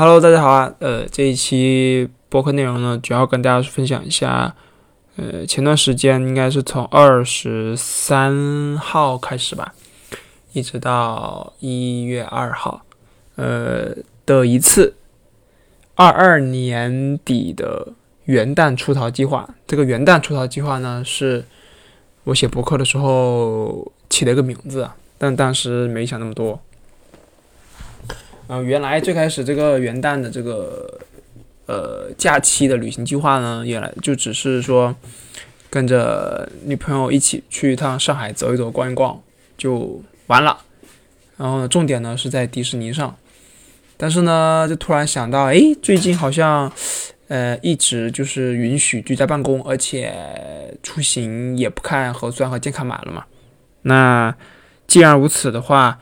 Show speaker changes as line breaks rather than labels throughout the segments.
Hello，大家好啊！呃，这一期播客内容呢，主要跟大家分享一下，呃，前段时间应该是从二十三号开始吧，一直到一月二号，呃的一次二二年底的元旦出逃计划。这个元旦出逃计划呢，是我写博客的时候起了一个名字，但当时没想那么多。嗯，原来最开始这个元旦的这个呃假期的旅行计划呢，原来就只是说跟着女朋友一起去一趟上海走一走、逛一逛就完了。然后呢，重点呢是在迪士尼上。但是呢，就突然想到，哎，最近好像呃一直就是允许居家办公，而且出行也不看核酸和健康码了嘛。那既然如此的话，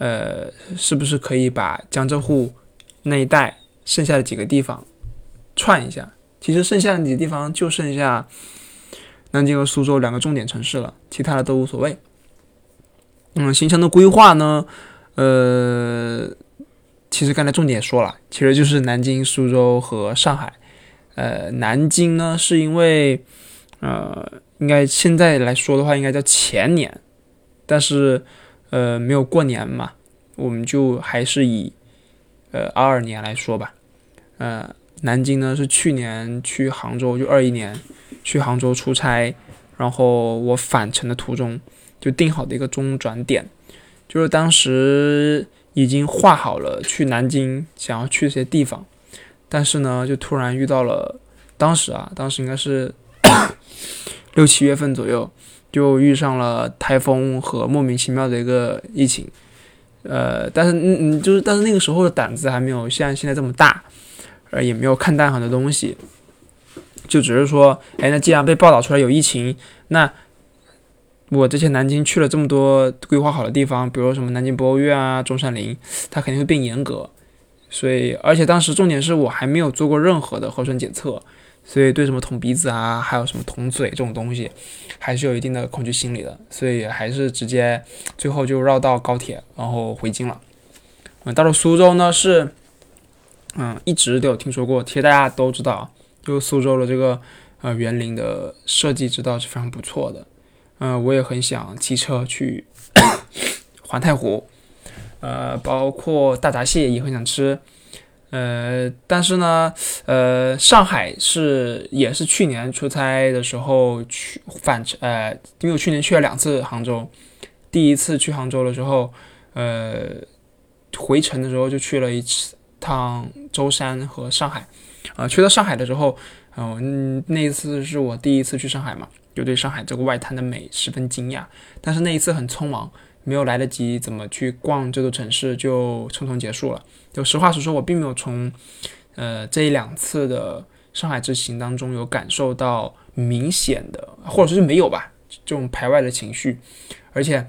呃，是不是可以把江浙沪那一带剩下的几个地方串一下？其实剩下的几个地方就剩下南京和苏州两个重点城市了，其他的都无所谓。嗯，行程的规划呢？呃，其实刚才重点说了，其实就是南京、苏州和上海。呃，南京呢，是因为呃，应该现在来说的话，应该叫前年，但是。呃，没有过年嘛，我们就还是以呃二二年来说吧。呃，南京呢是去年去杭州，就二一年去杭州出差，然后我返程的途中就定好的一个中转点，就是当时已经画好了去南京想要去一些地方，但是呢，就突然遇到了，当时啊，当时应该是 六七月份左右。就遇上了台风和莫名其妙的一个疫情，呃，但是嗯嗯，就是但是那个时候的胆子还没有像现在这么大，呃，也没有看淡很多东西，就只是说，哎，那既然被报道出来有疫情，那我之前南京去了这么多规划好的地方，比如什么南京博物院啊、中山陵，它肯定会变严格，所以而且当时重点是我还没有做过任何的核酸检测。所以对什么捅鼻子啊，还有什么捅嘴这种东西，还是有一定的恐惧心理的。所以还是直接最后就绕到高铁，然后回京了。嗯，到了苏州呢是，嗯，一直都有听说过，其实大家都知道，就苏州的这个呃园林的设计之道是非常不错的。嗯，我也很想骑车去 环太湖，呃，包括大闸蟹也很想吃。呃，但是呢，呃，上海是也是去年出差的时候去返程，呃，因为我去年去了两次杭州，第一次去杭州的时候，呃，回程的时候就去了一次趟舟山和上海，啊，去到上海的时候，嗯，那一次是我第一次去上海嘛，就对上海这个外滩的美十分惊讶，但是那一次很匆忙。没有来得及怎么去逛这座城市，就匆匆结束了。就实话实说，我并没有从，呃，这一两次的上海之行当中有感受到明显的，或者说是没有吧，这种排外的情绪。而且，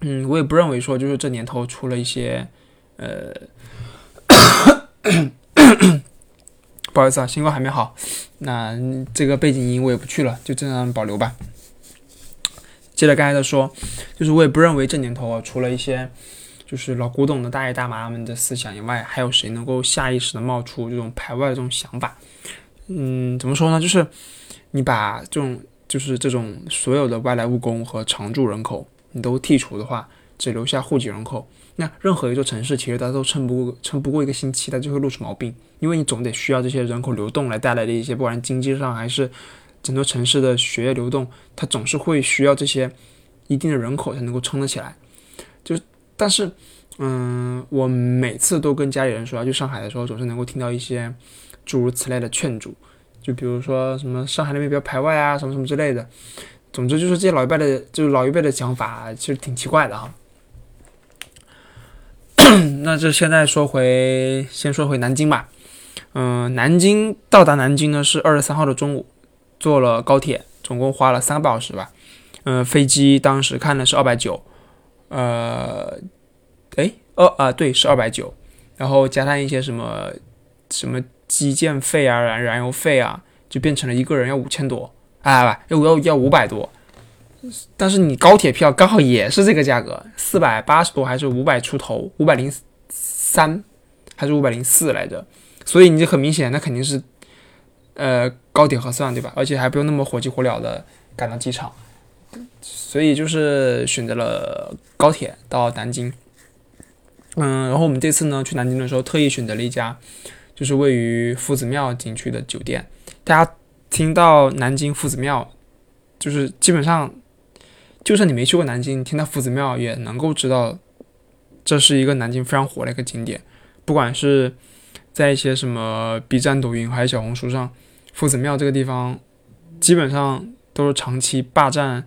嗯，我也不认为说就是这年头出了一些，呃，不好意思啊，新冠还没好，那这个背景音我也不去了，就这样保留吧。接着刚才的说，就是我也不认为这年头啊，除了一些就是老古董的大爷大妈们的思想以外，还有谁能够下意识的冒出这种排外的这种想法？嗯，怎么说呢？就是你把这种就是这种所有的外来务工和常住人口你都剔除的话，只留下户籍人口，那任何一座城市其实它都撑不过撑不过一个星期，它就会露出毛病，因为你总得需要这些人口流动来带来的一些，不管经济上还是。整座城市的血液流动，它总是会需要这些一定的人口才能够撑得起来。就但是，嗯，我每次都跟家里人说要去上海的时候，总是能够听到一些诸如此类的劝阻，就比如说什么上海那边比较排外啊，什么什么之类的。总之就是这些老一辈的，就是老一辈的想法，其实挺奇怪的哈。那就现在说回，先说回南京吧。嗯，南京到达南京呢是二十三号的中午。坐了高铁，总共花了三个半小时吧。嗯，飞机当时看的是二百九，呃，哎，二啊，对，是二百九。然后加上一些什么什么基建费啊、燃燃油费啊，就变成了一个人要五千多啊，要要要五百多。但是你高铁票刚好也是这个价格，四百八十多还是五百出头，五百零三还是五百零四来着。所以你就很明显，那肯定是呃高铁合算对吧？而且还不用那么火急火燎的赶到机场，所以就是选择了高铁到南京。嗯，然后我们这次呢去南京的时候，特意选择了一家就是位于夫子庙景区的酒店。大家听到南京夫子庙，就是基本上，就算你没去过南京，听到夫子庙也能够知道，这是一个南京非常火的一个景点。不管是在一些什么 B 站、抖音还是小红书上，夫子庙这个地方基本上都是长期霸占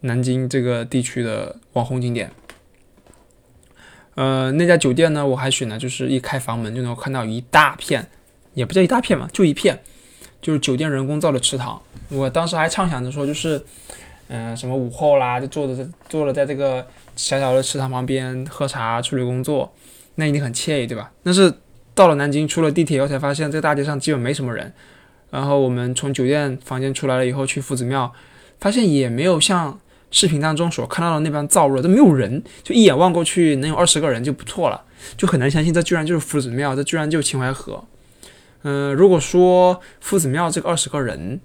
南京这个地区的网红景点。呃，那家酒店呢，我还选的就是一开房门就能看到一大片，也不叫一大片嘛，就一片，就是酒店人工造的池塘。我当时还畅想着说，就是，嗯，什么午后啦，就坐着坐了在这个小小的池塘旁边喝茶、处理工作，那一定很惬意，对吧？但是到了南京，出了地铁以后才发现，这个大街上基本没什么人。然后我们从酒店房间出来了以后，去夫子庙，发现也没有像。视频当中所看到的那般燥热都没有人，就一眼望过去能有二十个人就不错了，就很难相信这居然就是夫子庙，这居然就是秦淮河。嗯，如果说夫子庙这个二十个人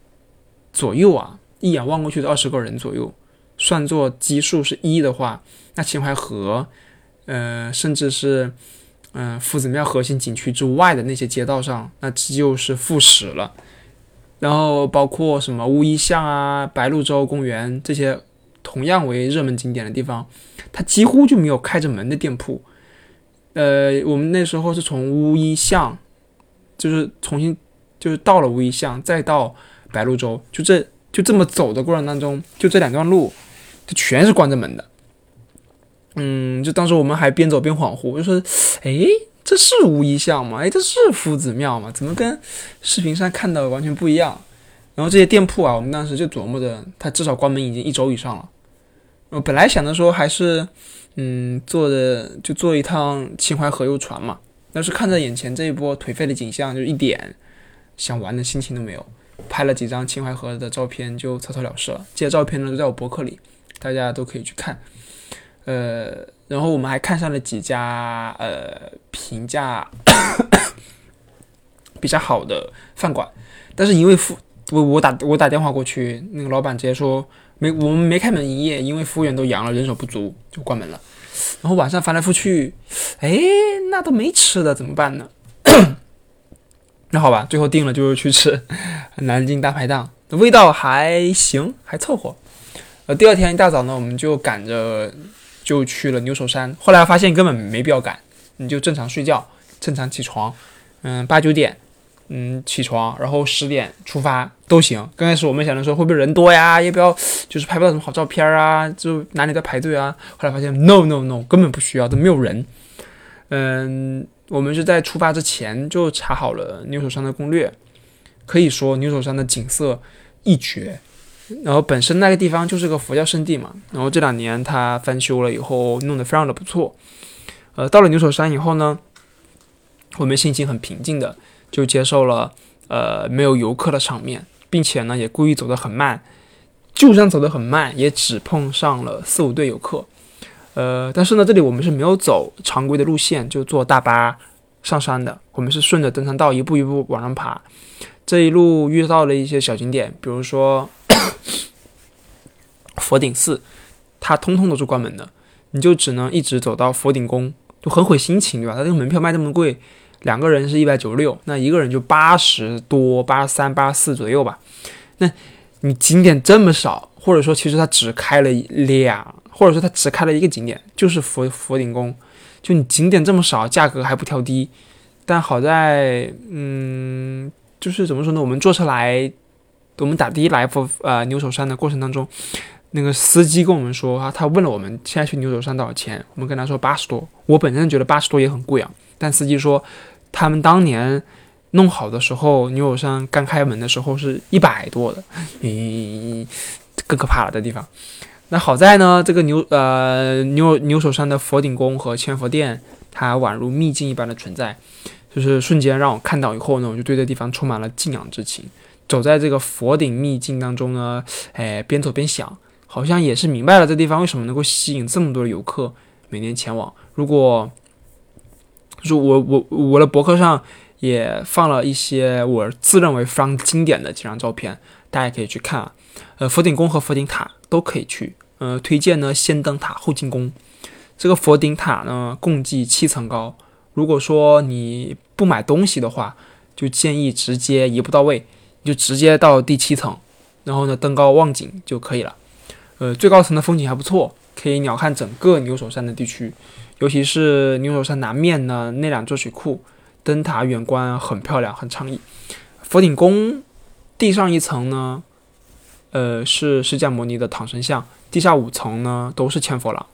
左右啊，一眼望过去的二十个人左右，算作基数是一的话，那秦淮河，呃，甚至是嗯夫子庙核心景区之外的那些街道上，那就是负十了。然后包括什么乌衣巷啊、白鹭洲公园这些。同样为热门景点的地方，它几乎就没有开着门的店铺。呃，我们那时候是从乌衣巷，就是重新就是到了乌衣巷，再到白鹭洲，就这就这么走的过程当中，就这两段路，就全是关着门的。嗯，就当时我们还边走边恍惚，就说：“哎，这是乌衣巷吗？哎，这是夫子庙吗？怎么跟视频上看的完全不一样？”然后这些店铺啊，我们当时就琢磨着，它至少关门已经一周以上了。我本来想着说还是，嗯，坐的就坐一趟秦淮河游船嘛。但是看着眼前这一波颓废的景象，就一点想玩的心情都没有。拍了几张秦淮河的照片，就草草了事了。这些照片呢都在我博客里，大家都可以去看。呃，然后我们还看上了几家呃评价比较好的饭馆，但是因为服我我打我打电话过去，那个老板直接说。没，我们没开门营业，因为服务员都阳了，人手不足，就关门了。然后晚上翻来覆去，哎，那都没吃的，怎么办呢？那好吧，最后定了就是去吃南京大排档，味道还行，还凑合。呃，第二天一大早呢，我们就赶着就去了牛首山。后来发现根本没必要赶，你就正常睡觉，正常起床，嗯，八九点。嗯，起床，然后十点出发都行。刚开始我们想着说会不会人多呀，要不要就是拍不到什么好照片啊，就哪里在排队啊。后来发现 no no no，根本不需要，都没有人。嗯，我们是在出发之前就查好了牛首山的攻略，可以说牛首山的景色一绝。然后本身那个地方就是个佛教圣地嘛，然后这两年它翻修了以后，弄得非常的不错。呃，到了牛首山以后呢，我们心情很平静的。就接受了呃没有游客的场面，并且呢也故意走得很慢，就算走得很慢，也只碰上了四五对游客。呃，但是呢这里我们是没有走常规的路线，就坐大巴上山的。我们是顺着登山道一步一步往上爬。这一路遇到了一些小景点，比如说佛顶寺，它通通都是关门的，你就只能一直走到佛顶宫，就很毁心情，对吧？它这个门票卖这么贵。两个人是一百九十六，那一个人就八十多，八十三、八十四左右吧。那你景点这么少，或者说其实它只开了两，或者说它只开了一个景点，就是佛佛顶宫。就你景点这么少，价格还不调低。但好在，嗯，就是怎么说呢？我们坐车来，我们打的来佛呃牛首山的过程当中，那个司机跟我们说啊，他问了我们现在去牛首山多少钱，我们跟他说八十多。我本身觉得八十多也很贵啊。但司机说，他们当年弄好的时候，牛首山刚开门的时候是一百多的，咦，更可怕了的地方。那好在呢，这个牛呃牛牛首山的佛顶宫和千佛殿，它宛如秘境一般的存在，就是瞬间让我看到以后呢，我就对这地方充满了敬仰之情。走在这个佛顶秘境当中呢，哎，边走边想，好像也是明白了这地方为什么能够吸引这么多游客每年前往。如果就我我我的博客上也放了一些我自认为非常经典的几张照片，大家可以去看啊。呃，佛顶宫和佛顶塔都可以去。呃，推荐呢，先登塔后进宫。这个佛顶塔呢，共计七层高。如果说你不买东西的话，就建议直接一步到位，你就直接到第七层，然后呢登高望景就可以了。呃，最高层的风景还不错，可以鸟瞰整个牛首山的地区，尤其是牛首山南面呢那两座水库，灯塔远观很漂亮，很畅意。佛顶宫地上一层呢，呃，是释迦牟尼的唐神像，地下五层呢都是千佛廊。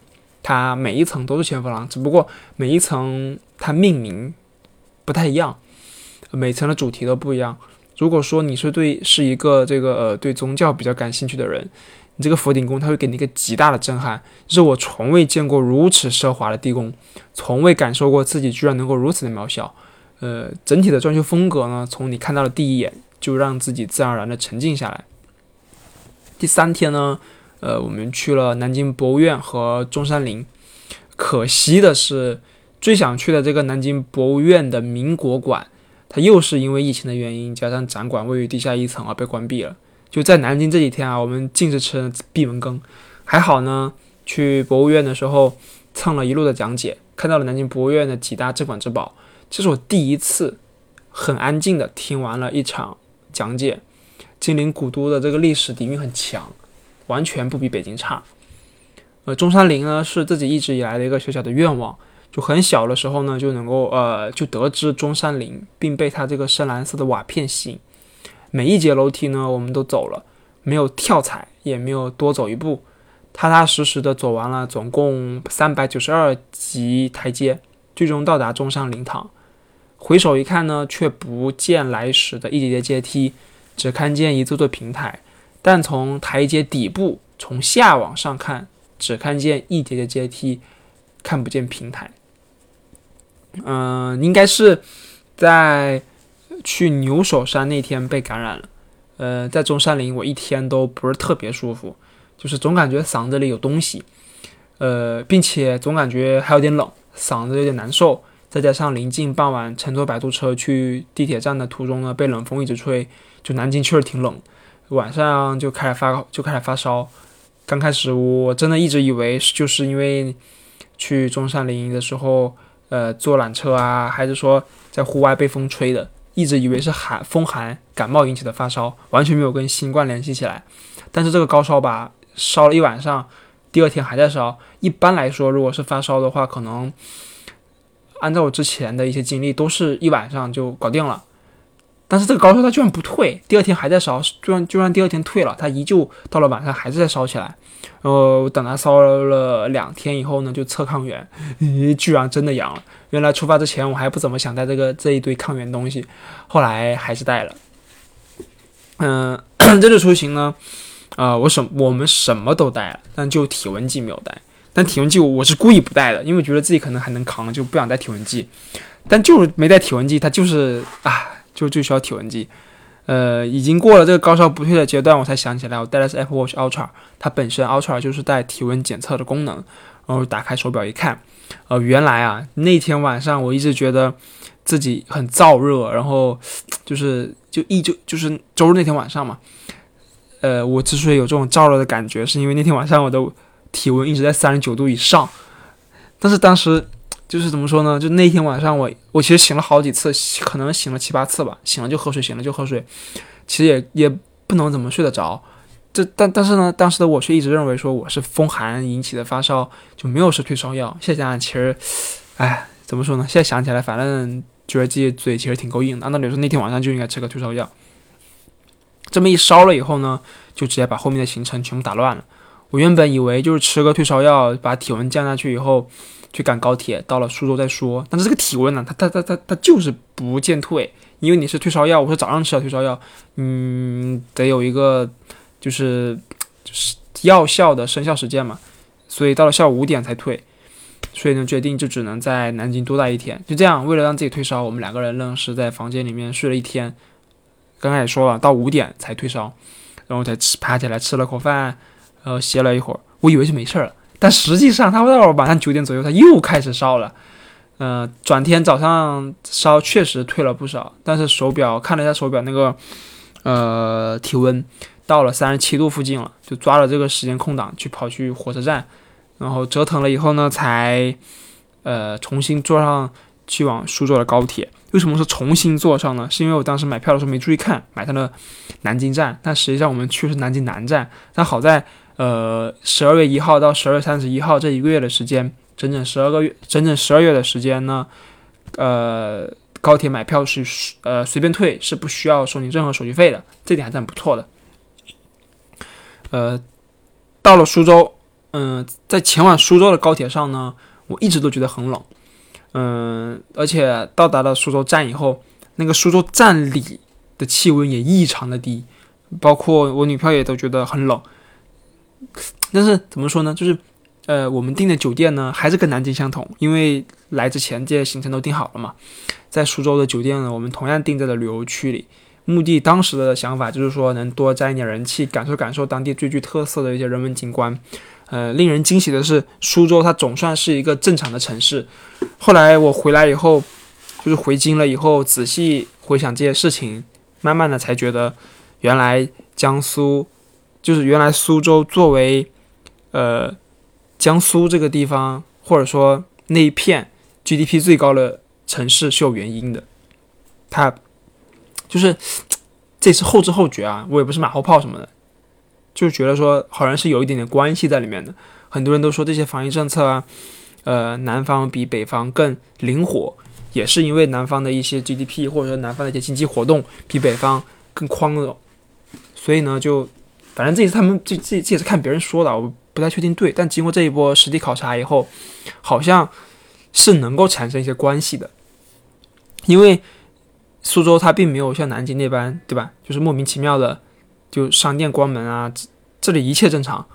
它每一层都是千佛廊，只不过每一层它命名不太一样，每层的主题都不一样。如果说你是对是一个这个呃对宗教比较感兴趣的人，你这个佛顶宫它会给你一个极大的震撼，是我从未见过如此奢华的地宫，从未感受过自己居然能够如此的渺小。呃，整体的装修风格呢，从你看到的第一眼就让自己自然而然的沉静下来。第三天呢？呃，我们去了南京博物院和中山陵，可惜的是，最想去的这个南京博物院的民国馆，它又是因为疫情的原因，加上展馆位于地下一层而被关闭了。就在南京这几天啊，我们尽是吃闭门羹。还好呢，去博物院的时候蹭了一路的讲解，看到了南京博物院的几大镇馆之宝。这是我第一次很安静的听完了一场讲解。金陵古都的这个历史底蕴很强。完全不比北京差。呃，中山陵呢是自己一直以来的一个小小的愿望，就很小的时候呢就能够呃就得知中山陵，并被它这个深蓝色的瓦片吸引。每一节楼梯呢我们都走了，没有跳踩，也没有多走一步，踏踏实实的走完了总共三百九十二级台阶，最终到达中山陵堂。回首一看呢，却不见来时的一节节阶梯，只看见一座座平台。但从台阶底部从下往上看，只看见一节节阶梯，看不见平台。嗯，应该是在去牛首山那天被感染了。呃，在中山陵，我一天都不是特别舒服，就是总感觉嗓子里有东西。呃，并且总感觉还有点冷，嗓子有点难受。再加上临近傍晚，乘坐摆渡车去地铁站的途中呢，被冷风一直吹，就南京确实挺冷。晚上就开始发，就开始发烧。刚开始我真的一直以为就是因为去中山陵的时候，呃，坐缆车啊，还是说在户外被风吹的，一直以为是寒风寒感冒引起的发烧，完全没有跟新冠联系起来。但是这个高烧吧，烧了一晚上，第二天还在烧。一般来说，如果是发烧的话，可能按照我之前的一些经历，都是一晚上就搞定了。但是这个高烧它居然不退，第二天还在烧，就算就算第二天退了，它依旧到了晚上还是在烧起来。然后等它烧了两天以后呢，就测抗原，咦，居然真的阳了。原来出发之前我还不怎么想带这个这一堆抗原东西，后来还是带了。嗯，这次出行呢，啊，我什我们什么都带了，但就体温计没有带。但体温计我是故意不带的，因为觉得自己可能还能扛，就不想带体温计。但就是没带体温计，它就是啊。就最需要体温计，呃，已经过了这个高烧不退的阶段，我才想起来，我带的是 Apple Watch Ultra，它本身 Ultra 就是带体温检测的功能，然后打开手表一看，呃，原来啊，那天晚上我一直觉得自己很燥热，然后就是就一就就是周日那天晚上嘛，呃，我之所以有这种燥热的感觉，是因为那天晚上我的体温一直在三十九度以上，但是当时。就是怎么说呢？就那天晚上，我我其实醒了好几次，可能醒了七八次吧。醒了就喝水，醒了就喝水，其实也也不能怎么睡得着。这但但是呢，当时的我却一直认为说我是风寒引起的发烧，就没有吃退烧药。现在想想，其实，哎，怎么说呢？现在想起来，反正觉得自己嘴其实挺够硬的。按道理说，那天晚上就应该吃个退烧药。这么一烧了以后呢，就直接把后面的行程全部打乱了。我原本以为就是吃个退烧药，把体温降下去以后。去赶高铁，到了苏州再说。但是这个体温呢，它它它它它就是不见退，因为你是退烧药，我是早上吃的退烧药，嗯，得有一个就是就是药效的生效时间嘛，所以到了下午五点才退，所以呢决定就只能在南京多待一天。就这样，为了让自己退烧，我们两个人愣是在房间里面睡了一天。刚才也说了，到五点才退烧，然后才吃爬起来吃了口饭，然后歇了一会儿，我以为是没事了。但实际上，他到晚上九点左右，他又开始烧了。呃，转天早上烧确实退了不少，但是手表看了一下手表那个呃体温，到了三十七度附近了，就抓了这个时间空档去跑去火车站，然后折腾了以后呢，才呃重新坐上去往苏州的高铁。为什么说重新坐上呢？是因为我当时买票的时候没注意看，买到了南京站，但实际上我们去的是南京南站。但好在呃十二月一号到十二月三十一号这一个月的时间。整整十二个月，整整十二月的时间呢，呃，高铁买票是呃随便退，是不需要收你任何手续费的，这点还算不错的。呃，到了苏州，嗯，在前往苏州的高铁上呢，我一直都觉得很冷，嗯，而且到达了苏州站以后，那个苏州站里的气温也异常的低，包括我女票也都觉得很冷。但是怎么说呢，就是。呃，我们订的酒店呢，还是跟南京相同，因为来之前这些行程都定好了嘛。在苏州的酒店呢，我们同样定在了旅游区里。目的当时的想法就是说，能多沾一点人气，感受感受当地最具特色的一些人文景观。呃，令人惊喜的是，苏州它总算是一个正常的城市。后来我回来以后，就是回京了以后，仔细回想这些事情，慢慢的才觉得，原来江苏，就是原来苏州作为，呃。江苏这个地方，或者说那一片 GDP 最高的城市是有原因的，它就是这是后知后觉啊，我也不是马后炮什么的，就是觉得说好像是有一点点关系在里面的。很多人都说这些防疫政策啊，呃，南方比北方更灵活，也是因为南方的一些 GDP 或者说南方的一些经济活动比北方更宽容，所以呢，就反正这也是他们这这这也是看别人说的，我。不太确定对，但经过这一波实地考察以后，好像是能够产生一些关系的。因为苏州它并没有像南京那般，对吧？就是莫名其妙的就商店关门啊，这里一切正常，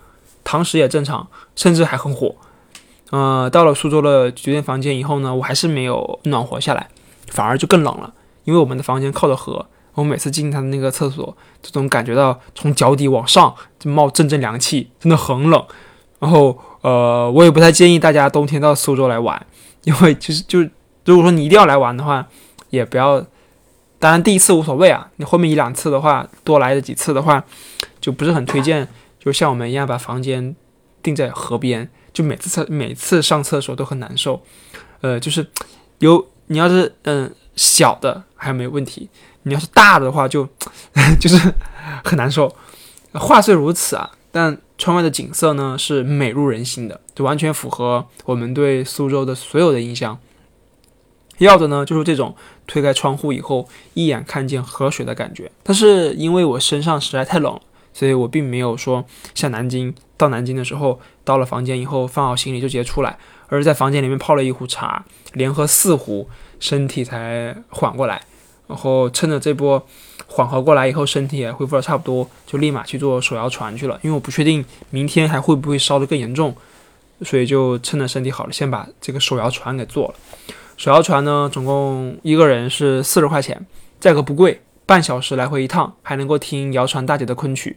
堂食也正常，甚至还很火。呃，到了苏州的酒店房间以后呢，我还是没有暖和下来，反而就更冷了。因为我们的房间靠着河。我每次进他的那个厕所，就总感觉到从脚底往上就冒阵阵凉气，真的很冷。然后，呃，我也不太建议大家冬天到苏州来玩，因为其实 就如果说你一定要来玩的话，也不要。当然第一次无所谓啊，你后面一两次的话，多来的几次的话，就不是很推荐。就像我们一样把房间定在河边，就每次厕每次上厕所都很难受。呃，就是有你要是嗯小的还没问题。你要是大的话，就 就是很难受。话虽如此啊，但窗外的景色呢是美入人心的，就完全符合我们对苏州的所有的印象。要的呢就是这种推开窗户以后一眼看见河水的感觉。但是因为我身上实在太冷，所以我并没有说像南京到南京的时候，到了房间以后放好行李就直接出来，而是在房间里面泡了一壶茶，连喝四壶，身体才缓过来。然后趁着这波缓和过来以后，身体也恢复的差不多，就立马去做手摇船去了。因为我不确定明天还会不会烧得更严重，所以就趁着身体好了，先把这个手摇船给做了。手摇船呢，总共一个人是四十块钱，价格不贵，半小时来回一趟，还能够听谣传大姐的昆曲。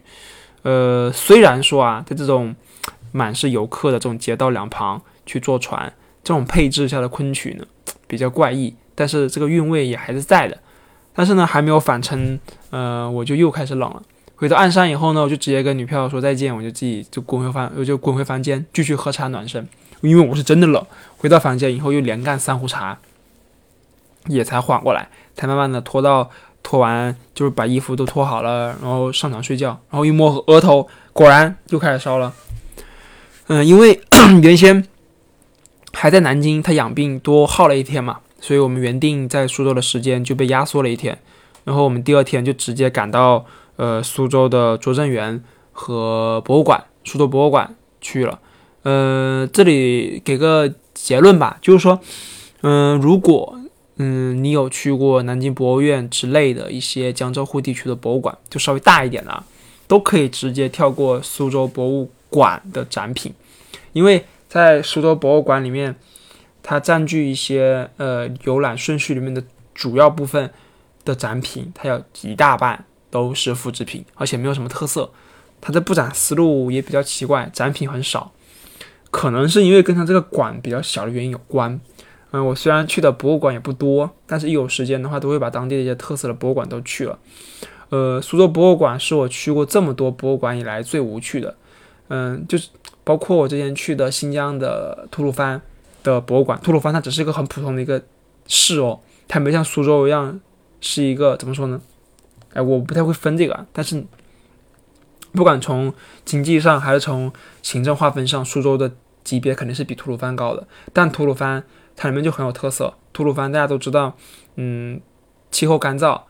呃，虽然说啊，在这种满是游客的这种街道两旁去坐船，这种配置下的昆曲呢，比较怪异，但是这个韵味也还是在的。但是呢，还没有返程，呃，我就又开始冷了。回到岸上以后呢，我就直接跟女票说再见，我就自己就滚回房，我就滚回房间继续喝茶暖身，因为我是真的冷。回到房间以后又连干三壶茶，也才缓过来，才慢慢的拖到拖完，就是把衣服都脱好了，然后上床睡觉，然后一摸额头，果然又开始烧了。嗯，因为 原先还在南京，他养病多耗了一天嘛。所以我们原定在苏州的时间就被压缩了一天，然后我们第二天就直接赶到呃苏州的拙政园和博物馆，苏州博物馆去了。呃，这里给个结论吧，就是说，嗯，如果嗯你有去过南京博物院之类的一些江浙沪地区的博物馆，就稍微大一点的，都可以直接跳过苏州博物馆的展品，因为在苏州博物馆里面。它占据一些呃游览顺序里面的主要部分的展品，它有一大半都是复制品，而且没有什么特色。它的布展思路也比较奇怪，展品很少，可能是因为跟它这个馆比较小的原因有关。嗯，我虽然去的博物馆也不多，但是一有时间的话，都会把当地的一些特色的博物馆都去了。呃，苏州博物馆是我去过这么多博物馆以来最无趣的。嗯，就是包括我之前去的新疆的吐鲁番的博物馆，吐鲁番它只是一个很普通的一个市哦，它没像苏州一样是一个怎么说呢？哎，我不太会分这个，但是不管从经济上还是从行政划分上，苏州的级别肯定是比吐鲁番高的。但吐鲁番它里面就很有特色，吐鲁番大家都知道，嗯，气候干燥。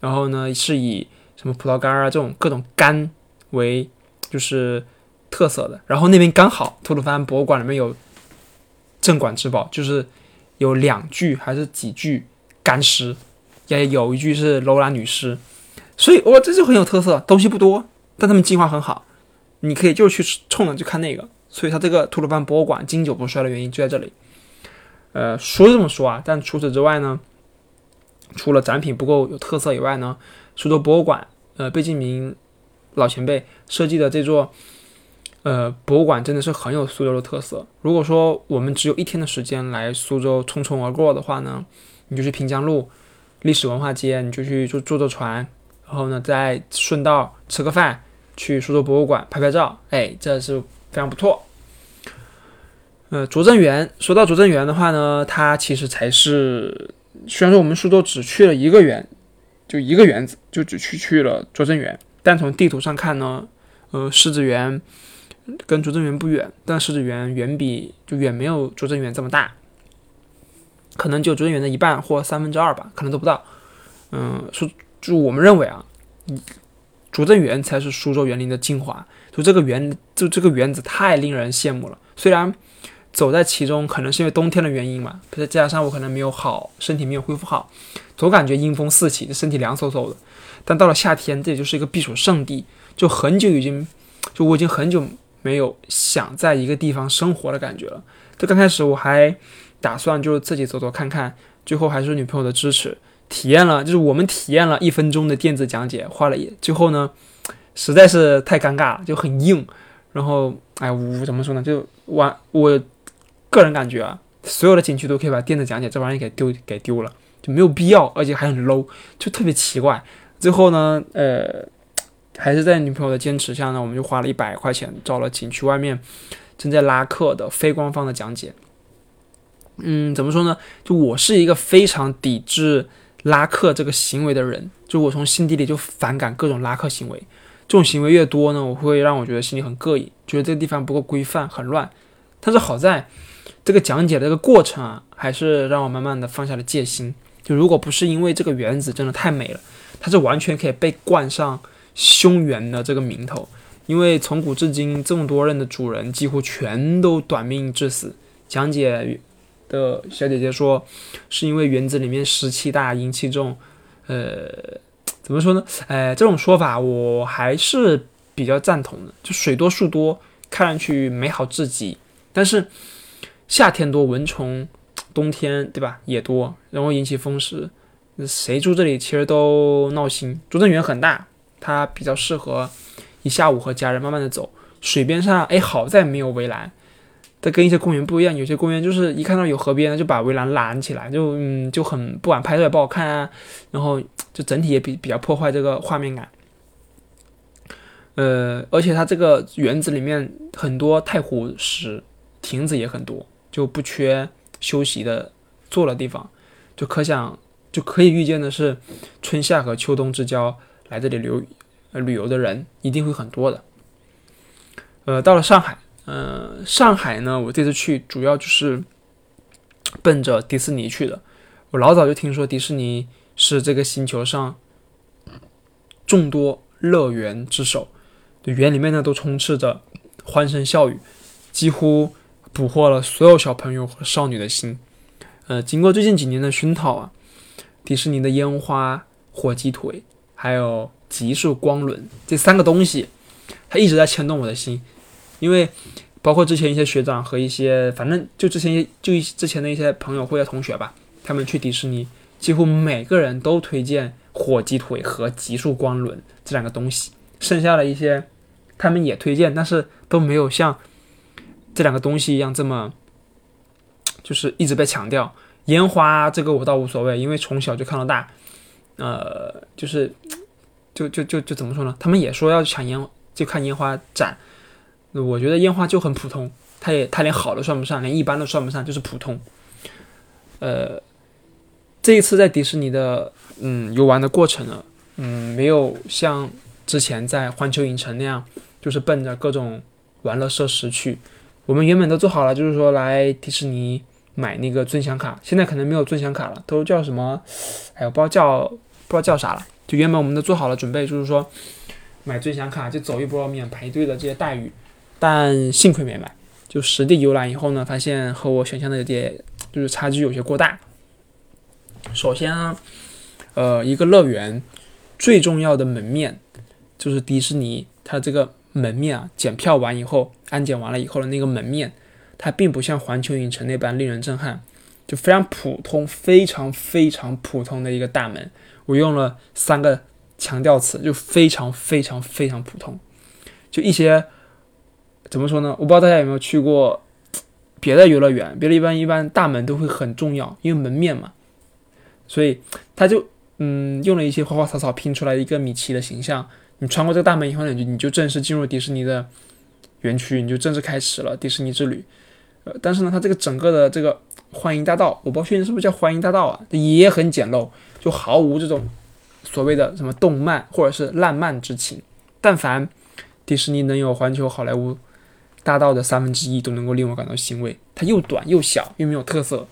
然后呢，是以什么葡萄干啊这种各种干为就是特色的。然后那边刚好吐鲁番博物馆里面有镇馆之宝，就是有两具还是几具干尸，也有一具是楼兰女尸。所以哇，这就很有特色，东西不多，但他们计划很好。你可以就去冲着去看那个。所以它这个吐鲁番博物馆经久不衰的原因就在这里。呃，说这么说啊，但除此之外呢？除了展品不够有特色以外呢，苏州博物馆，呃，贝敬明老前辈设计的这座，呃，博物馆真的是很有苏州的特色。如果说我们只有一天的时间来苏州匆匆而过的话呢，你就去平江路历史文化街，你就去坐坐坐船，然后呢再顺道吃个饭，去苏州博物馆拍拍照，哎，这是非常不错。呃，拙政园，说到拙政园的话呢，它其实才是。虽然说我们苏州只去了一个园，就一个园子，就只去去了拙政园，但从地图上看呢，呃，狮子园跟拙政园不远，但狮子园远比就远没有拙政园这么大，可能就拙政园的一半或三分之二吧，可能都不到。嗯，说就我们认为啊，拙政园才是苏州园林的精华，就这个园，就这个园子太令人羡慕了，虽然。走在其中，可能是因为冬天的原因嘛，再加上我可能没有好，身体没有恢复好，总感觉阴风四起，就身体凉飕飕的。但到了夏天，这里就是一个避暑胜地，就很久已经，就我已经很久没有想在一个地方生活的感觉了。就刚开始我还打算就是自己走走看看，最后还是女朋友的支持，体验了，就是我们体验了一分钟的电子讲解，花了一，最后呢，实在是太尴尬了，就很硬。然后，哎，我怎么说呢？就完我。个人感觉啊，所有的景区都可以把电子讲解这玩意给丢给丢了，就没有必要，而且还很 low，就特别奇怪。最后呢，呃，还是在女朋友的坚持下呢，我们就花了一百块钱找了景区外面正在拉客的非官方的讲解。嗯，怎么说呢？就我是一个非常抵制拉客这个行为的人，就我从心底里就反感各种拉客行为。这种行为越多呢，我会让我觉得心里很膈应，觉得这个地方不够规范，很乱。但是好在。这个讲解的这个过程啊，还是让我慢慢的放下了戒心。就如果不是因为这个园子真的太美了，它是完全可以被冠上凶园的这个名头。因为从古至今这么多任的主人几乎全都短命致死。讲解的小姐姐说，是因为园子里面湿气大、阴气重。呃，怎么说呢？哎，这种说法我还是比较赞同的。就水多树多，看上去美好至极，但是。夏天多蚊虫，冬天对吧也多，然后引起风湿，谁住这里其实都闹心。拙政园很大，它比较适合一下午和家人慢慢的走。水边上，哎，好在没有围栏，它跟一些公园不一样，有些公园就是一看到有河边就把围栏拦起来，就嗯就很不管拍照也不好看啊，然后就整体也比比较破坏这个画面感。呃，而且它这个园子里面很多太湖石，亭子也很多。就不缺休息的坐的地方，就可想就可以预见的是，春夏和秋冬之交来这里旅呃旅游的人一定会很多的。呃，到了上海，呃，上海呢，我这次去主要就是奔着迪士尼去的。我老早就听说迪士尼是这个星球上众多乐园之首，园里面呢都充斥着欢声笑语，几乎。捕获了所有小朋友和少女的心。呃，经过最近几年的熏陶啊，迪士尼的烟花、火鸡腿，还有极速光轮这三个东西，它一直在牵动我的心。因为包括之前一些学长和一些，反正就之前就之前的一些朋友或者同学吧，他们去迪士尼，几乎每个人都推荐火鸡腿和极速光轮这两个东西。剩下的一些，他们也推荐，但是都没有像。这两个东西一样这么就是一直被强调。烟花这个我倒无所谓，因为从小就看到大。呃，就是就就就就怎么说呢？他们也说要抢烟，就看烟花展。我觉得烟花就很普通，它也它连好的算不上，连一般都算不上，就是普通。呃，这一次在迪士尼的嗯游玩的过程呢，嗯，没有像之前在环球影城那样，就是奔着各种玩乐设施去。我们原本都做好了，就是说来迪士尼买那个尊享卡，现在可能没有尊享卡了，都叫什么？哎，我不知道叫不知道叫啥了。就原本我们都做好了准备，就是说买尊享卡就走一波免排队的这些待遇，但幸亏没买。就实地游览以后呢，发现和我想象的有点就是差距有些过大。首先呢，呃，一个乐园最重要的门面就是迪士尼它这个。门面啊，检票完以后，安检完了以后的那个门面，它并不像环球影城那般令人震撼，就非常普通，非常非常普通的一个大门。我用了三个强调词，就非常非常非常普通。就一些怎么说呢？我不知道大家有没有去过别的游乐园，别的一般一般大门都会很重要，因为门面嘛，所以他就嗯用了一些花花草草拼出来一个米奇的形象。你穿过这个大门以后呢，你就你就正式进入迪士尼的园区，你就正式开始了迪士尼之旅。呃，但是呢，它这个整个的这个欢迎大道，我不知道确定是不是叫欢迎大道啊，也很简陋，就毫无这种所谓的什么动漫或者是浪漫之情。但凡迪士尼能有环球好莱坞大道的三分之一，都能够令我感到欣慰。它又短又小，又没有特色，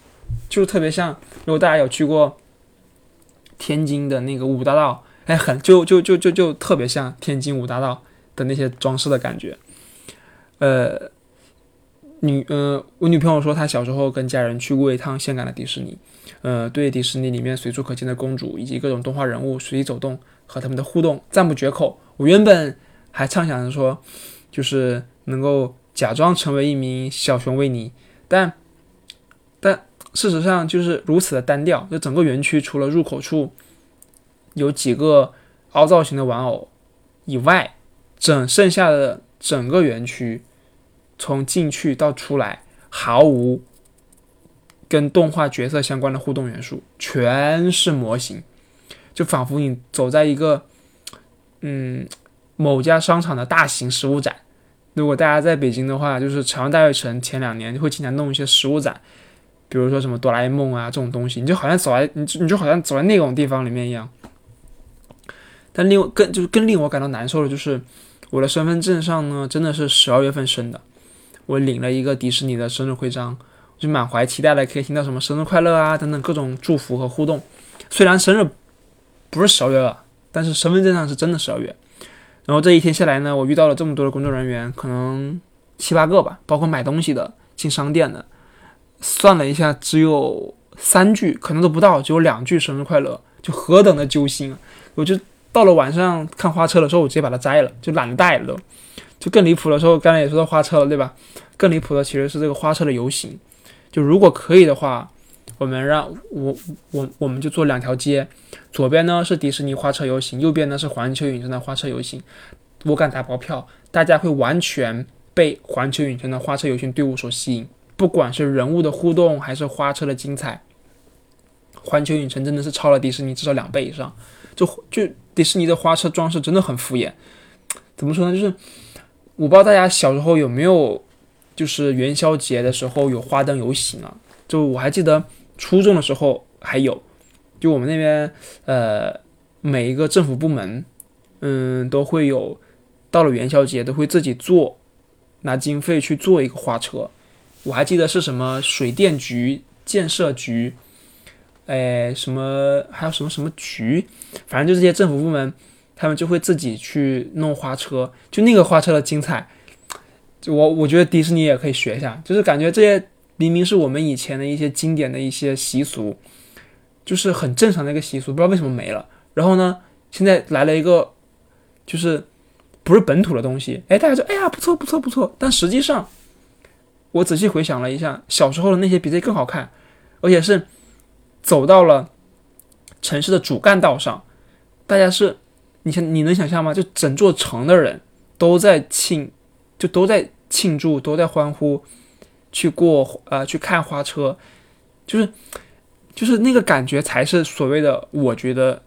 就特别像。如果大家有去过天津的那个五大道。哎，很就就就就就特别像天津五大道的那些装饰的感觉。呃，女呃，我女朋友说她小时候跟家人去过一趟香港的迪士尼，呃，对迪士尼里面随处可见的公主以及各种动画人物随意走动和他们的互动赞不绝口。我原本还畅想着说，就是能够假装成为一名小熊维尼，但但事实上就是如此的单调。就整个园区除了入口处。有几个凹造型的玩偶以外，整剩下的整个园区，从进去到出来，毫无跟动画角色相关的互动元素，全是模型，就仿佛你走在一个嗯某家商场的大型食物展。如果大家在北京的话，就是朝阳大悦城前两年会经常弄一些食物展，比如说什么哆啦 A 梦啊这种东西，你就好像走在你你就好像走在那种地方里面一样。但令我更就是更令我感到难受的就是，我的身份证上呢真的是十二月份生的，我领了一个迪士尼的生日徽章，就满怀期待的可以听到什么生日快乐啊等等各种祝福和互动。虽然生日不是十二月了，但是身份证上是真的十二月。然后这一天下来呢，我遇到了这么多的工作人员，可能七八个吧，包括买东西的、进商店的，算了一下，只有三句，可能都不到，只有两句生日快乐，就何等的揪心啊！我就。到了晚上看花车的时候，我直接把它摘了，就懒得带了都。就更离谱的时候，刚才也说到花车了，对吧？更离谱的其实是这个花车的游行。就如果可以的话，我们让我我我们就做两条街，左边呢是迪士尼花车游行，右边呢是环球影城的花车游行。我敢打包票，大家会完全被环球影城的花车游行队伍所吸引，不管是人物的互动还是花车的精彩，环球影城真的是超了迪士尼至少两倍以上。就就。迪士尼的花车装饰真的很敷衍，怎么说呢？就是我不知道大家小时候有没有，就是元宵节的时候有花灯游行啊？就我还记得初中的时候还有，就我们那边呃每一个政府部门，嗯都会有，到了元宵节都会自己做，拿经费去做一个花车。我还记得是什么水电局、建设局。哎，什么还有什么什么局，反正就这些政府部门，他们就会自己去弄花车，就那个花车的精彩，我我觉得迪士尼也可以学一下，就是感觉这些明明是我们以前的一些经典的一些习俗，就是很正常的一个习俗，不知道为什么没了。然后呢，现在来了一个，就是不是本土的东西，哎，大家说哎呀不错不错不错，但实际上，我仔细回想了一下，小时候的那些比这更好看，而且是。走到了城市的主干道上，大家是，你想你能想象吗？就整座城的人都在庆，就都在庆祝，都在欢呼去过呃去看花车，就是就是那个感觉才是所谓的我觉得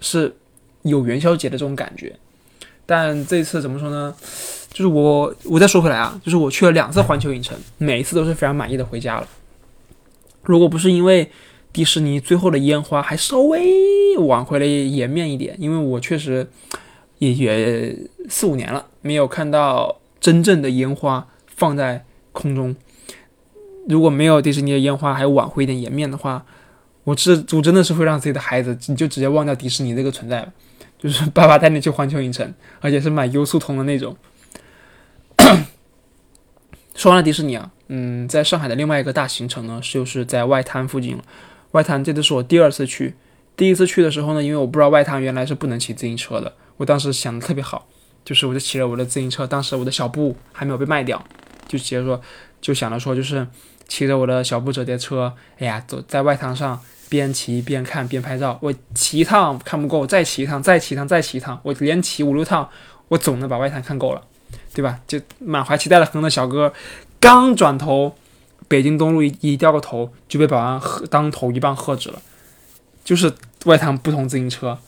是有元宵节的这种感觉。但这次怎么说呢？就是我我再说回来啊，就是我去了两次环球影城，每一次都是非常满意的回家了。如果不是因为迪士尼最后的烟花还稍微挽回了颜面一点，因为我确实也也四五年了没有看到真正的烟花放在空中。如果没有迪士尼的烟花还挽回一点颜面的话，我这我真的是会让自己的孩子你就直接忘掉迪士尼这个存在了。就是爸爸带你去环球影城，而且是买优速通的那种。说完了迪士尼啊，嗯，在上海的另外一个大行程呢，就是在外滩附近了。外滩这次是我第二次去，第一次去的时候呢，因为我不知道外滩原来是不能骑自行车的，我当时想的特别好，就是我就骑了我的自行车，当时我的小布还没有被卖掉，就直接说就想着说就是骑着我的小布折叠车，哎呀，走在外滩上。边骑边看边拍照，我骑一趟看不够，再骑一趟，再骑一趟，再骑一趟，我连骑五六趟，我总能把外滩看够了，对吧？就满怀期待的哼的小哥，刚转头，北京东路一一掉个头就被保安喝当头一棒喝止了，就是外滩不同自行车。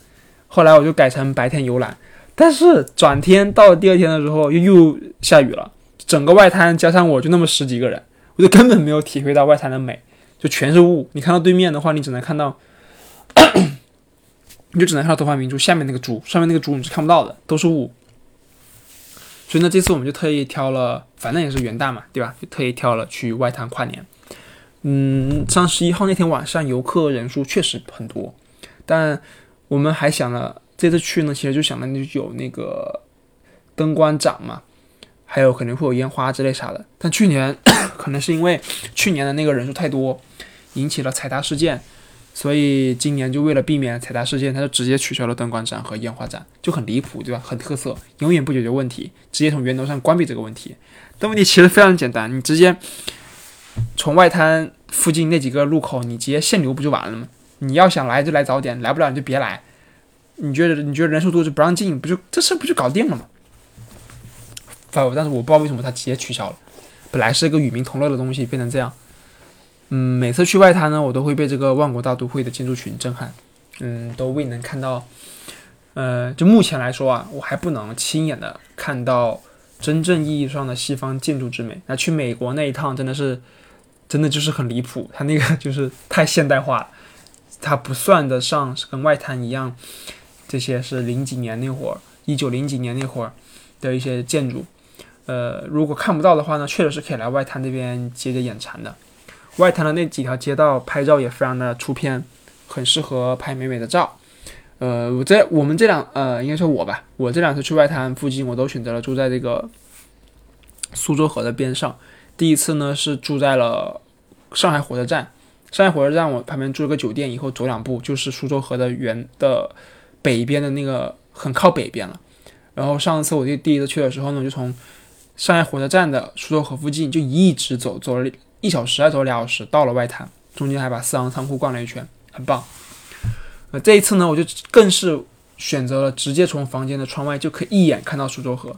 后来我就改成白天游览，但是转天到了第二天的时候又又下雨了，整个外滩加上我就那么十几个人，我就根本没有体会到外滩的美。就全是雾，你看到对面的话，你只能看到，你就只能看到东方明珠下面那个珠，上面那个珠你是看不到的，都是雾。所以呢，这次我们就特意挑了，反正也是元旦嘛，对吧？就特意挑了去外滩跨年。嗯，上十一号那天晚上游客人数确实很多，但我们还想了，这次去呢，其实就想着有那个灯光展嘛。还有可能会有烟花之类啥的，但去年 可能是因为去年的那个人数太多，引起了踩踏事件，所以今年就为了避免踩踏事件，他就直接取消了灯光展和烟花展，就很离谱，对吧？很特色，永远不解决问题，直接从源头上关闭这个问题。但问题其实非常简单，你直接从外滩附近那几个路口，你直接限流不就完了吗？你要想来就来早点，来不了你就别来。你觉得你觉得人数多就不让进，不就这事不就搞定了吗？但是我不知道为什么它直接取消了，本来是一个与民同乐的东西，变成这样。嗯，每次去外滩呢，我都会被这个万国大都会的建筑群震撼。嗯，都未能看到，呃，就目前来说啊，我还不能亲眼的看到真正意义上的西方建筑之美。那去美国那一趟真的是，真的就是很离谱，它那个就是太现代化了，它不算得上是跟外滩一样，这些是零几年那会儿，一九零几年那会儿的一些建筑。呃，如果看不到的话呢，确实是可以来外滩那边接着眼馋的。外滩的那几条街道拍照也非常的出片，很适合拍美美的照。呃，我这我们这两呃，应该说我吧，我这两次去外滩附近，我都选择了住在这个苏州河的边上。第一次呢是住在了上海火车站，上海火车站我旁边住了个酒店，以后走两步就是苏州河的原的北边的那个很靠北边了。然后上次我第第一次去的时候呢，就从上海火车站的苏州河附近就一直走，走了一小时还走俩小时，到了外滩，中间还把四行仓库逛了一圈，很棒。呃，这一次呢，我就更是选择了直接从房间的窗外就可以一眼看到苏州河。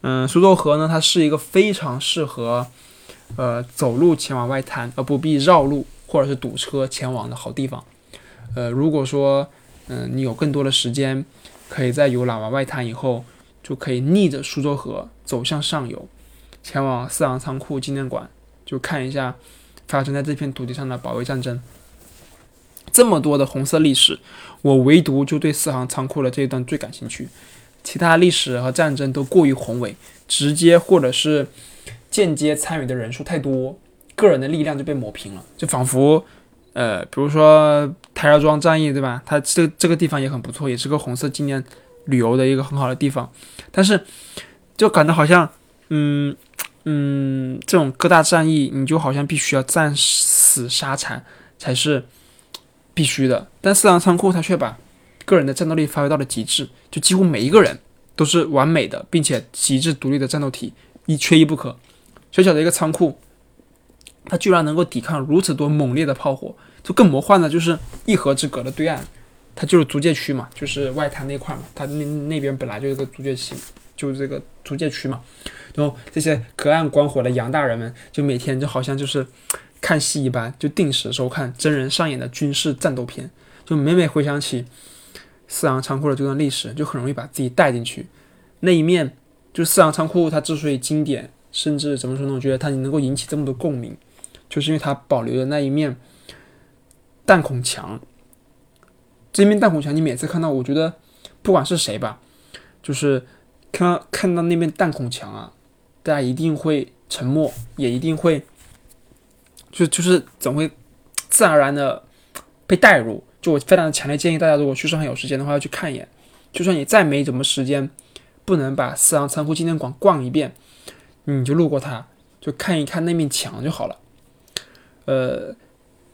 嗯，苏州河呢，它是一个非常适合呃走路前往外滩，而不必绕路或者是堵车前往的好地方。呃，如果说嗯你有更多的时间，可以在游览完外滩以后。就可以逆着苏州河走向上游，前往四行仓库纪念馆，就看一下发生在这片土地上的保卫战争。这么多的红色历史，我唯独就对四行仓库的这一段最感兴趣。其他历史和战争都过于宏伟，直接或者是间接参与的人数太多，个人的力量就被抹平了。就仿佛，呃，比如说台儿庄战役，对吧？它这这个地方也很不错，也是个红色纪念。旅游的一个很好的地方，但是就感到好像，嗯嗯，这种各大战役，你就好像必须要战死沙场才是必须的。但四行仓库它却把个人的战斗力发挥到了极致，就几乎每一个人都是完美的，并且极致独立的战斗体，一缺一不可。小小的一个仓库，它居然能够抵抗如此多猛烈的炮火，就更魔幻的，就是一河之隔的对岸。它就是租界区嘛，就是外滩那块嘛，它那那边本来就是个租界区，就是这个租界区嘛。然后这些隔岸观火的洋大人们，就每天就好像就是看戏一般，就定时收看真人上演的军事战斗片。就每每回想起四行仓库的这段历史，就很容易把自己带进去。那一面，就四行仓库它之所以经典，甚至怎么说呢？我觉得它能够引起这么多共鸣，就是因为它保留的那一面弹孔墙。这面弹孔墙，你每次看到，我觉得不管是谁吧，就是看到看到那面弹孔墙啊，大家一定会沉默，也一定会就就是总会自然而然的被带入。就我非常强烈建议大家，如果去上海有时间的话，要去看一眼。就算你再没什么时间，不能把四行仓库纪念馆逛一遍，你就路过它，就看一看那面墙就好了。呃，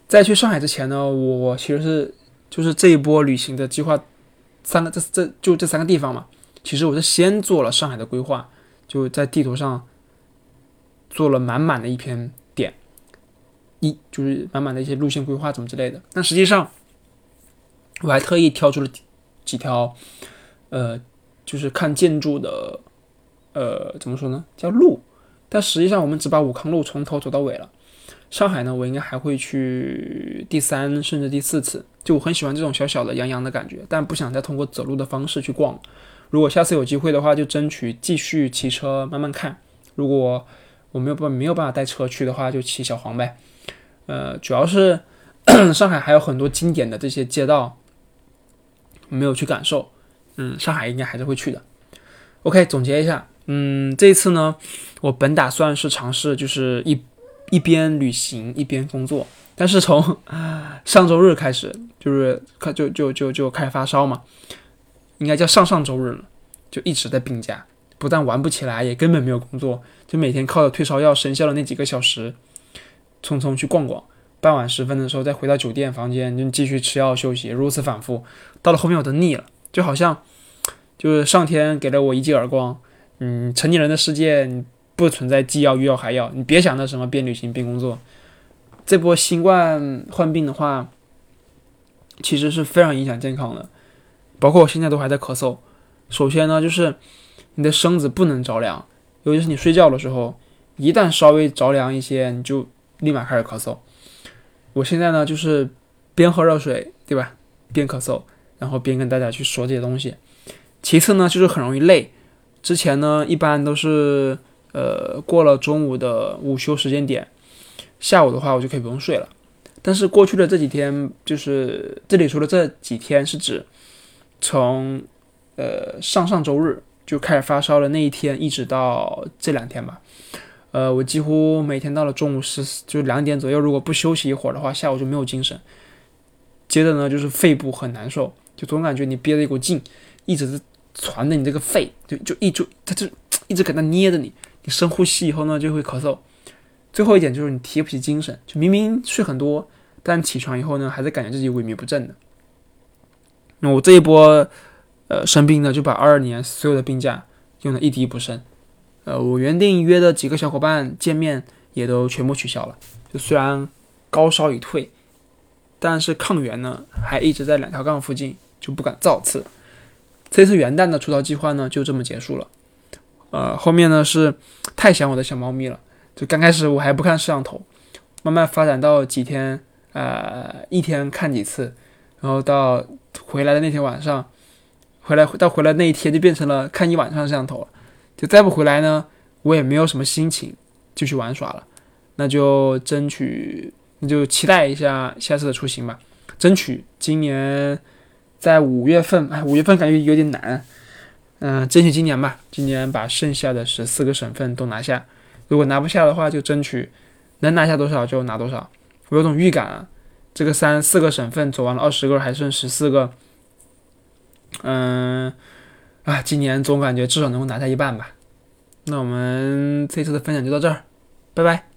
在去上海之前呢，我其实是。就是这一波旅行的计划，三个这这就这三个地方嘛。其实我是先做了上海的规划，就在地图上做了满满的一篇点，一就是满满的一些路线规划怎么之类的。但实际上，我还特意挑出了几条，呃，就是看建筑的，呃，怎么说呢，叫路。但实际上，我们只把武康路从头走到尾了。上海呢，我应该还会去第三甚至第四次。就我很喜欢这种小小的洋洋的感觉，但不想再通过走路的方式去逛。如果下次有机会的话，就争取继续骑车慢慢看。如果我没有办没有办法带车去的话，就骑小黄呗。呃，主要是上海还有很多经典的这些街道没有去感受。嗯，上海应该还是会去的。OK，总结一下，嗯，这次呢，我本打算是尝试就是一。一边旅行一边工作，但是从上周日开始，就是开就就就就开始发烧嘛，应该叫上上周日了，就一直在病假，不但玩不起来，也根本没有工作，就每天靠着退烧药生效的那几个小时，匆匆去逛逛，傍晚时分的时候再回到酒店房间，就继续吃药休息，如此反复，到了后面我都腻了，就好像就是上天给了我一记耳光，嗯，成年人的世界。不存在既要又要还要，你别想着什么边旅行边工作。这波新冠患病的话，其实是非常影响健康的，包括我现在都还在咳嗽。首先呢，就是你的身子不能着凉，尤其是你睡觉的时候，一旦稍微着凉一些，你就立马开始咳嗽。我现在呢，就是边喝热水，对吧？边咳嗽，然后边跟大家去说这些东西。其次呢，就是很容易累。之前呢，一般都是。呃，过了中午的午休时间点，下午的话我就可以不用睡了。但是过去的这几天，就是这里说的这几天是指从呃上上周日就开始发烧的那一天，一直到这两天吧。呃，我几乎每天到了中午十就两点左右，如果不休息一会儿的话，下午就没有精神。接着呢，就是肺部很难受，就总感觉你憋着一股劲，一直是传着你这个肺，就就一就它就一直搁那捏着你。你深呼吸以后呢，就会咳嗽。最后一点就是你提不起精神，就明明睡很多，但起床以后呢，还是感觉自己萎靡不振的。我这一波，呃，生病呢，就把二二年所有的病假用的一滴不剩。呃，我原定约的几个小伙伴见面也都全部取消了。就虽然高烧已退，但是抗原呢还一直在两条杠附近，就不敢造次。这次元旦的出逃计划呢，就这么结束了。呃，后面呢是太想我的小猫咪了。就刚开始我还不看摄像头，慢慢发展到几天，呃，一天看几次，然后到回来的那天晚上，回来到回来那一天就变成了看一晚上摄像头了。就再不回来呢，我也没有什么心情继续玩耍了。那就争取，那就期待一下下次的出行吧。争取今年在五月份，哎，五月份感觉有点难。嗯，争取今年吧，今年把剩下的十四个省份都拿下。如果拿不下的话，就争取能拿下多少就拿多少。我有种预感啊，这个三四个省份走完了二十个，还剩十四个。嗯，啊，今年总感觉至少能够拿下一半吧。那我们这次的分享就到这儿，拜拜。